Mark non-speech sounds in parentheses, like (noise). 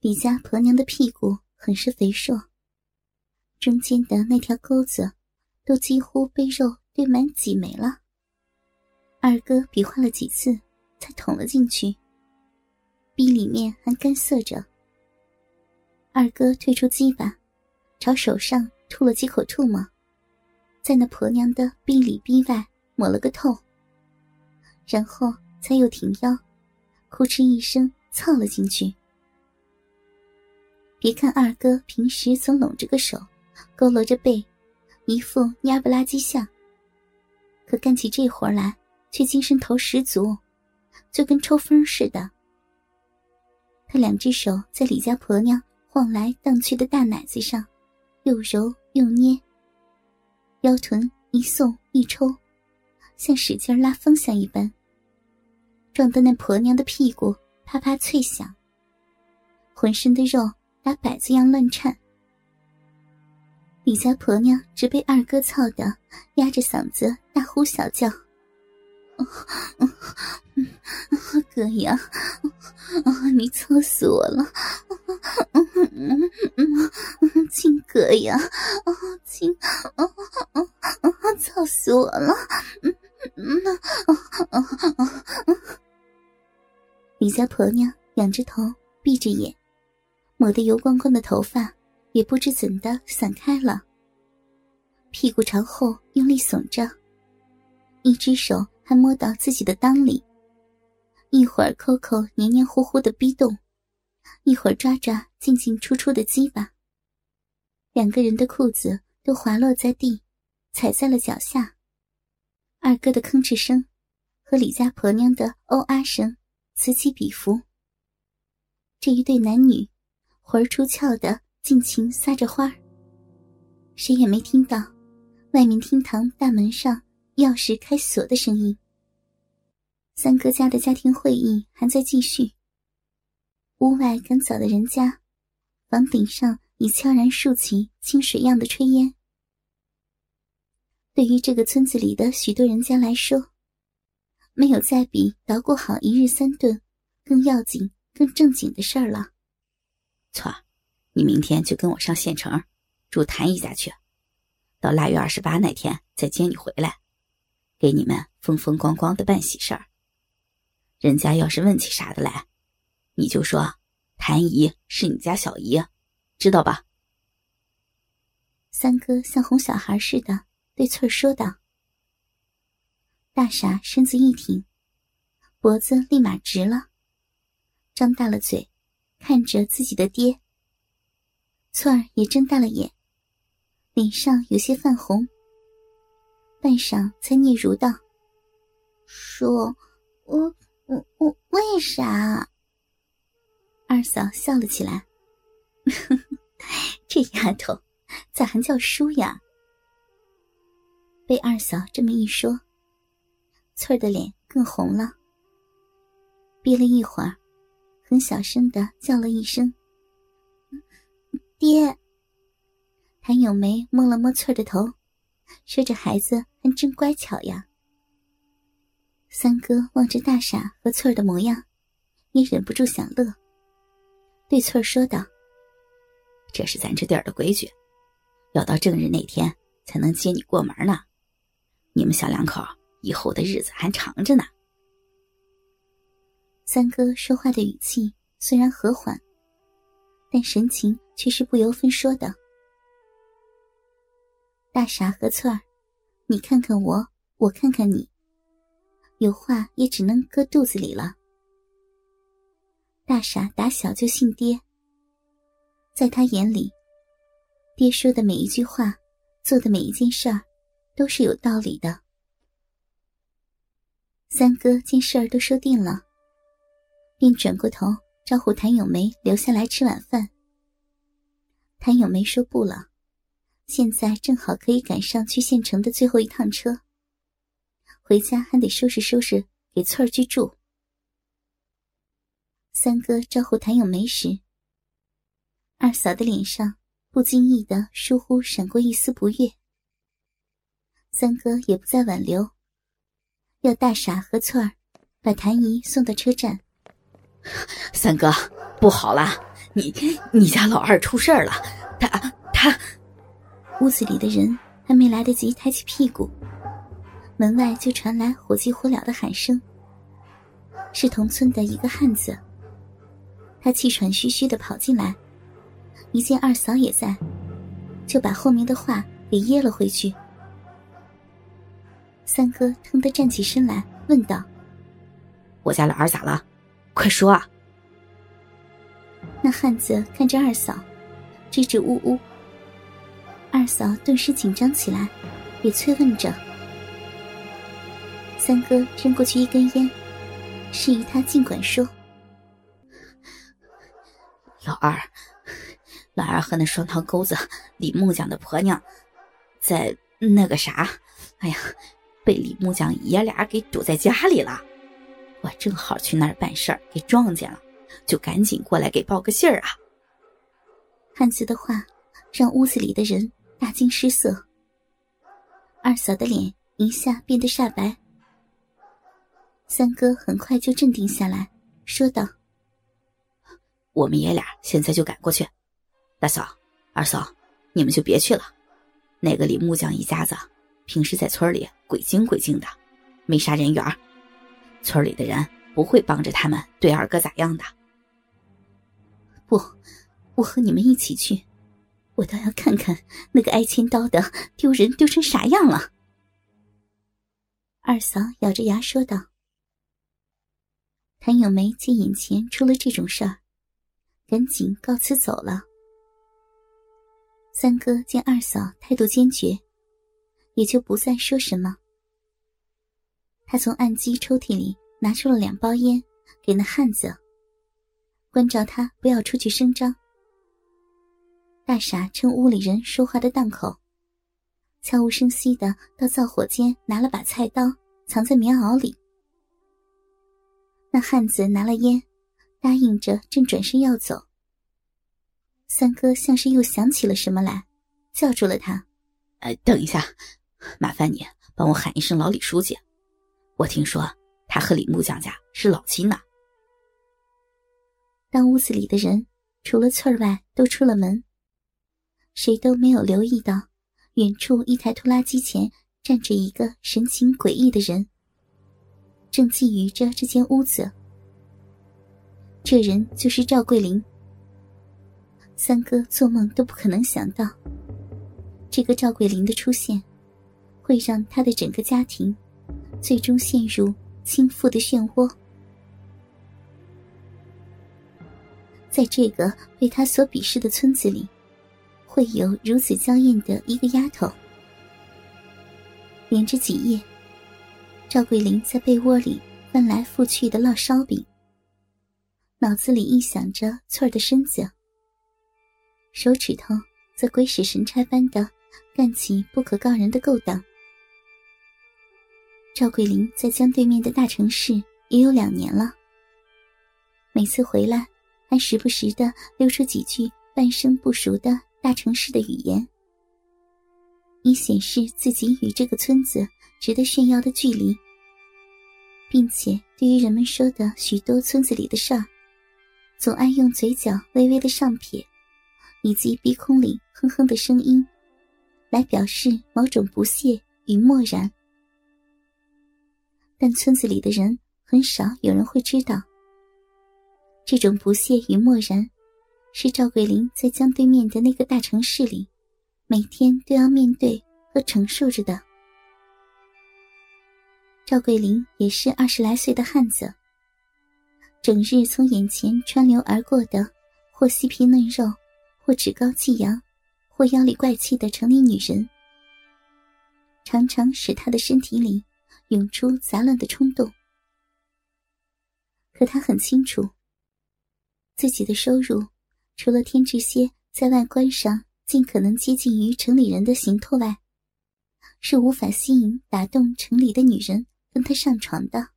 李家婆娘的屁股很是肥硕，中间的那条沟子都几乎被肉堆满挤没了。二哥比划了几次，才捅了进去，逼里面还干涩着。二哥退出鸡巴，朝手上吐了几口唾沫，在那婆娘的逼里逼外抹了个透，然后才又挺腰，呼哧一声操了进去。别看二哥平时总拢着个手，佝偻着背，一副蔫不拉几相，可干起这活来却精神头十足，就跟抽风似的。他两只手在李家婆娘晃来荡去的大奶子上，又揉又捏，腰臀一送一抽，像使劲拉风箱一般，撞得那婆娘的屁股啪啪脆响，浑身的肉。打摆子样乱颤，李家婆娘只被二哥操的，压着嗓子大呼小叫：“ (laughs) 哥呀，你操死我了！(laughs) 亲哥呀，亲，操死我了！”李家婆娘仰着头，闭着眼。抹得油光光的头发也不知怎的散开了，屁股朝后用力耸着，一只手还摸到自己的裆里，一会儿抠抠黏黏糊糊的逼洞，一会儿抓抓进进出出的鸡巴。两个人的裤子都滑落在地，踩在了脚下。二哥的吭哧声和李家婆娘的哦啊声此起彼伏。这一对男女。魂儿出窍的，尽情撒着花。谁也没听到外面厅堂大门上钥匙开锁的声音。三哥家的家庭会议还在继续。屋外赶早的人家，房顶上已悄然竖起清水样的炊烟。对于这个村子里的许多人家来说，没有再比捣鼓好一日三顿更要紧、更正经的事儿了。翠儿，你明天就跟我上县城，住谭姨家去，到腊月二十八那天再接你回来，给你们风风光光的办喜事儿。人家要是问起啥的来，你就说谭姨是你家小姨，知道吧？三哥像哄小孩似的对翠儿说道。大傻身子一挺，脖子立马直了，张大了嘴。看着自己的爹，翠儿也睁大了眼，脸上有些泛红。半晌才嗫嚅道：“说，我我我为啥？”二嫂笑了起来：“这丫头咋还叫叔呀？”被二嫂这么一说，翠儿的脸更红了，憋了一会儿。很小声的叫了一声：“爹。”谭咏梅摸了摸翠儿的头，说：“这孩子还真乖巧呀。”三哥望着大傻和翠儿的模样，也忍不住想乐，对翠儿说道：“这是咱这地儿的规矩，要到正日那天才能接你过门呢。你们小两口以后的日子还长着呢。”三哥说话的语气虽然和缓，但神情却是不由分说的。大傻和翠儿，你看看我，我看看你，有话也只能搁肚子里了。大傻打小就信爹，在他眼里，爹说的每一句话，做的每一件事儿，都是有道理的。三哥见事儿都说定了。便转过头招呼谭咏梅留下来吃晚饭。谭咏梅说不了，现在正好可以赶上去县城的最后一趟车。回家还得收拾收拾给翠儿去住。三哥招呼谭咏梅时，二嫂的脸上不经意的疏忽闪过一丝不悦。三哥也不再挽留，要大傻和翠儿把谭姨送到车站。三哥，不好了！你你家老二出事了，他他……屋子里的人还没来得及抬起屁股，门外就传来火急火燎的喊声。是同村的一个汉子，他气喘吁吁的跑进来，一见二嫂也在，就把后面的话给噎了回去。三哥腾地站起身来，问道：“我家老二咋了？快说啊！”那汉子看着二嫂，支支吾吾。二嫂顿时紧张起来，也催问着。三哥扔过去一根烟，示意他尽管说。老二，老二和那双堂钩子李木匠的婆娘，在那个啥，哎呀，被李木匠爷俩给堵在家里了。我正好去那儿办事儿，给撞见了。就赶紧过来给报个信儿啊！汉子的话让屋子里的人大惊失色，二嫂的脸一下变得煞白。三哥很快就镇定下来，说道：“我们爷俩现在就赶过去。大嫂、二嫂，你们就别去了。那个李木匠一家子平时在村里鬼精鬼精的，没啥人缘村里的人不会帮着他们对二哥咋样的。”不，我和你们一起去，我倒要看看那个挨千刀的丢人丢成啥样了。二嫂咬着牙说道。谭咏梅见眼前出了这种事儿，赶紧告辞走了。三哥见二嫂态度坚决，也就不再说什么。他从案机抽屉里拿出了两包烟，给那汉子。关照他不要出去声张。大傻趁屋里人说话的档口，悄无声息的到灶火间拿了把菜刀，藏在棉袄里。那汉子拿了烟，答应着，正转身要走。三哥像是又想起了什么来，叫住了他：“呃，等一下，麻烦你帮我喊一声老李书记。我听说他和李木匠家是老亲呢。”当屋子里的人除了翠儿外都出了门，谁都没有留意到，远处一台拖拉机前站着一个神情诡异的人，正觊觎着这间屋子。这人就是赵桂林。三哥做梦都不可能想到，这个赵桂林的出现，会让他的整个家庭最终陷入倾覆的漩涡。在这个被他所鄙视的村子里，会有如此娇艳的一个丫头。连着几夜，赵桂林在被窝里翻来覆去的烙烧饼，脑子里臆想着翠儿的身子，手指头则鬼使神差般的干起不可告人的勾当。赵桂林在江对面的大城市也有两年了，每次回来。还时不时的溜出几句半生不熟的大城市的语言，以显示自己与这个村子值得炫耀的距离，并且对于人们说的许多村子里的事儿，总爱用嘴角微微的上撇，以及鼻孔里哼哼的声音，来表示某种不屑与漠然。但村子里的人很少有人会知道。这种不屑与漠然，是赵桂林在江对面的那个大城市里，每天都要面对和承受着的。赵桂林也是二十来岁的汉子，整日从眼前穿流而过的，或细皮嫩肉，或趾高气扬，或妖里怪气的城里女人，常常使他的身体里涌出杂乱的冲动。可他很清楚。自己的收入，除了添置些在外观上尽可能接近于城里人的行头外，是无法吸引、打动城里的女人跟他上床的。